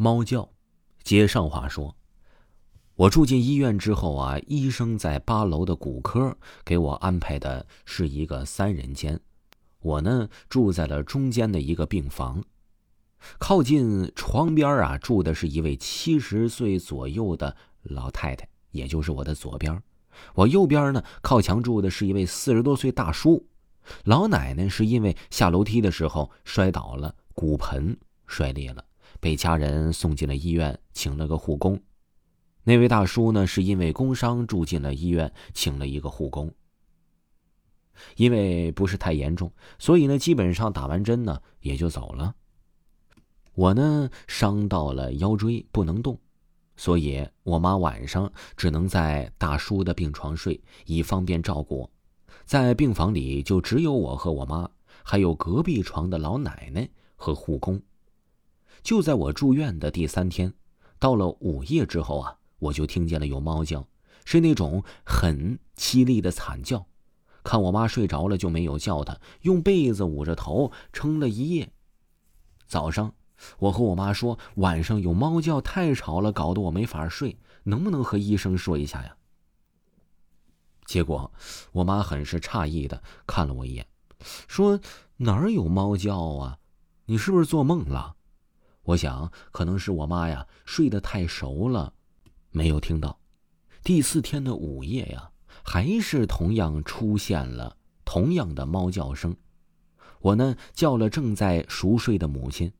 猫叫，接上话说，我住进医院之后啊，医生在八楼的骨科给我安排的是一个三人间，我呢住在了中间的一个病房，靠近床边啊住的是一位七十岁左右的老太太，也就是我的左边，我右边呢靠墙住的是一位四十多岁大叔，老奶奶是因为下楼梯的时候摔倒了，骨盆摔裂了。被家人送进了医院，请了个护工。那位大叔呢，是因为工伤住进了医院，请了一个护工。因为不是太严重，所以呢，基本上打完针呢也就走了。我呢伤到了腰椎，不能动，所以我妈晚上只能在大叔的病床睡，以方便照顾。在病房里就只有我和我妈，还有隔壁床的老奶奶和护工。就在我住院的第三天，到了午夜之后啊，我就听见了有猫叫，是那种很凄厉的惨叫。看我妈睡着了，就没有叫她，用被子捂着头撑了一夜。早上，我和我妈说晚上有猫叫，太吵了，搞得我没法睡，能不能和医生说一下呀？结果，我妈很是诧异的看了我一眼，说：“哪儿有猫叫啊？你是不是做梦了？”我想，可能是我妈呀睡得太熟了，没有听到。第四天的午夜呀，还是同样出现了同样的猫叫声。我呢叫了正在熟睡的母亲，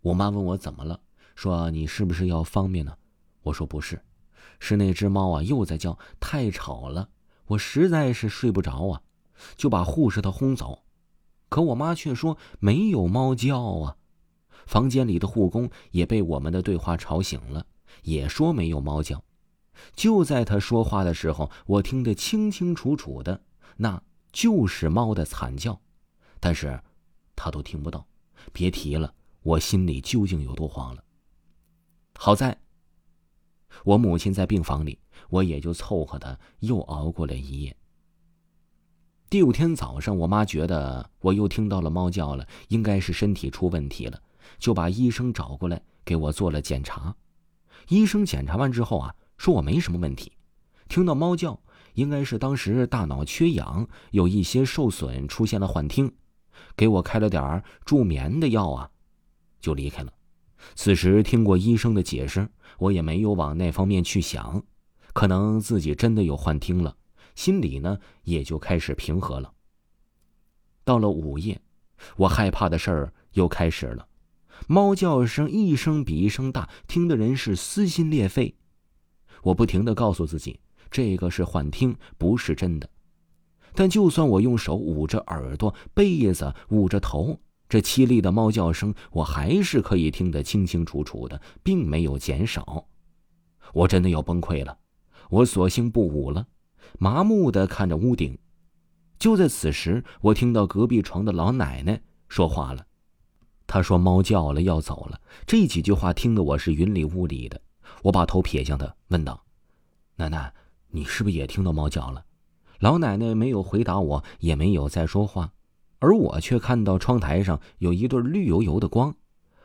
我妈问我怎么了，说你是不是要方便呢？我说不是，是那只猫啊又在叫，太吵了，我实在是睡不着啊，就把护士她轰走。可我妈却说没有猫叫啊。房间里的护工也被我们的对话吵醒了，也说没有猫叫。就在他说话的时候，我听得清清楚楚的，那就是猫的惨叫，但是，他都听不到，别提了，我心里究竟有多慌了。好在，我母亲在病房里，我也就凑合的又熬过了一夜。第五天早上，我妈觉得我又听到了猫叫了，应该是身体出问题了。就把医生找过来给我做了检查，医生检查完之后啊，说我没什么问题，听到猫叫应该是当时大脑缺氧，有一些受损，出现了幻听，给我开了点儿助眠的药啊，就离开了。此时听过医生的解释，我也没有往那方面去想，可能自己真的有幻听了，心里呢也就开始平和了。到了午夜，我害怕的事儿又开始了。猫叫声一声比一声大，听的人是撕心裂肺。我不停的告诉自己，这个是幻听，不是真的。但就算我用手捂着耳朵，被子捂着头，这凄厉的猫叫声，我还是可以听得清清楚楚的，并没有减少。我真的要崩溃了，我索性不捂了，麻木的看着屋顶。就在此时，我听到隔壁床的老奶奶说话了。他说：“猫叫了，要走了。”这几句话听得我是云里雾里的。我把头撇向他，问道：“奶奶，你是不是也听到猫叫了？”老奶奶没有回答我，也没有再说话，而我却看到窗台上有一对绿油油的光。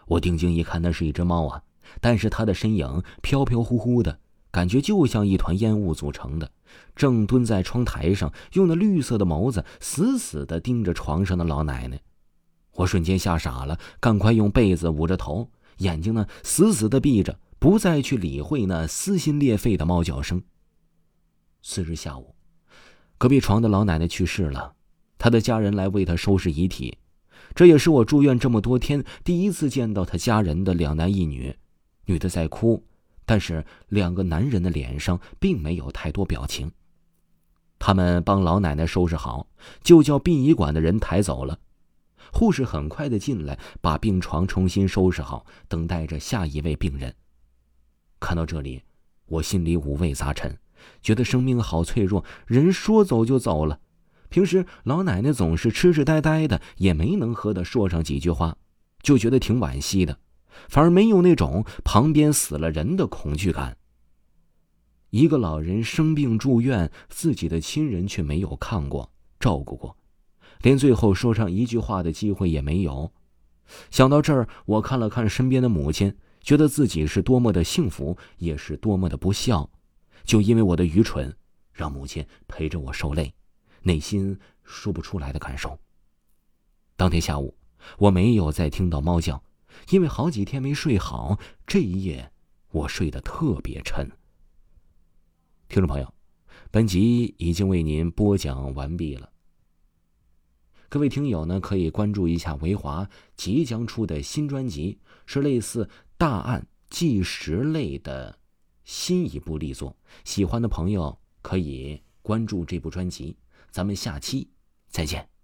我定睛一看，那是一只猫啊，但是它的身影飘飘忽忽的，感觉就像一团烟雾组成的，正蹲在窗台上，用那绿色的眸子死死的盯着床上的老奶奶。我瞬间吓傻了，赶快用被子捂着头，眼睛呢死死的闭着，不再去理会那撕心裂肺的猫叫声。次日下午，隔壁床的老奶奶去世了，她的家人来为她收拾遗体，这也是我住院这么多天第一次见到她家人的两男一女，女的在哭，但是两个男人的脸上并没有太多表情。他们帮老奶奶收拾好，就叫殡仪馆的人抬走了。护士很快的进来，把病床重新收拾好，等待着下一位病人。看到这里，我心里五味杂陈，觉得生命好脆弱，人说走就走了。平时老奶奶总是痴痴呆呆的，也没能和她说上几句话，就觉得挺惋惜的，反而没有那种旁边死了人的恐惧感。一个老人生病住院，自己的亲人却没有看过、照顾过。连最后说上一句话的机会也没有。想到这儿，我看了看身边的母亲，觉得自己是多么的幸福，也是多么的不孝。就因为我的愚蠢，让母亲陪着我受累，内心说不出来的感受。当天下午，我没有再听到猫叫，因为好几天没睡好，这一夜我睡得特别沉。听众朋友，本集已经为您播讲完毕了。各位听友呢，可以关注一下维华即将出的新专辑，是类似大案纪实类的新一部力作。喜欢的朋友可以关注这部专辑。咱们下期再见。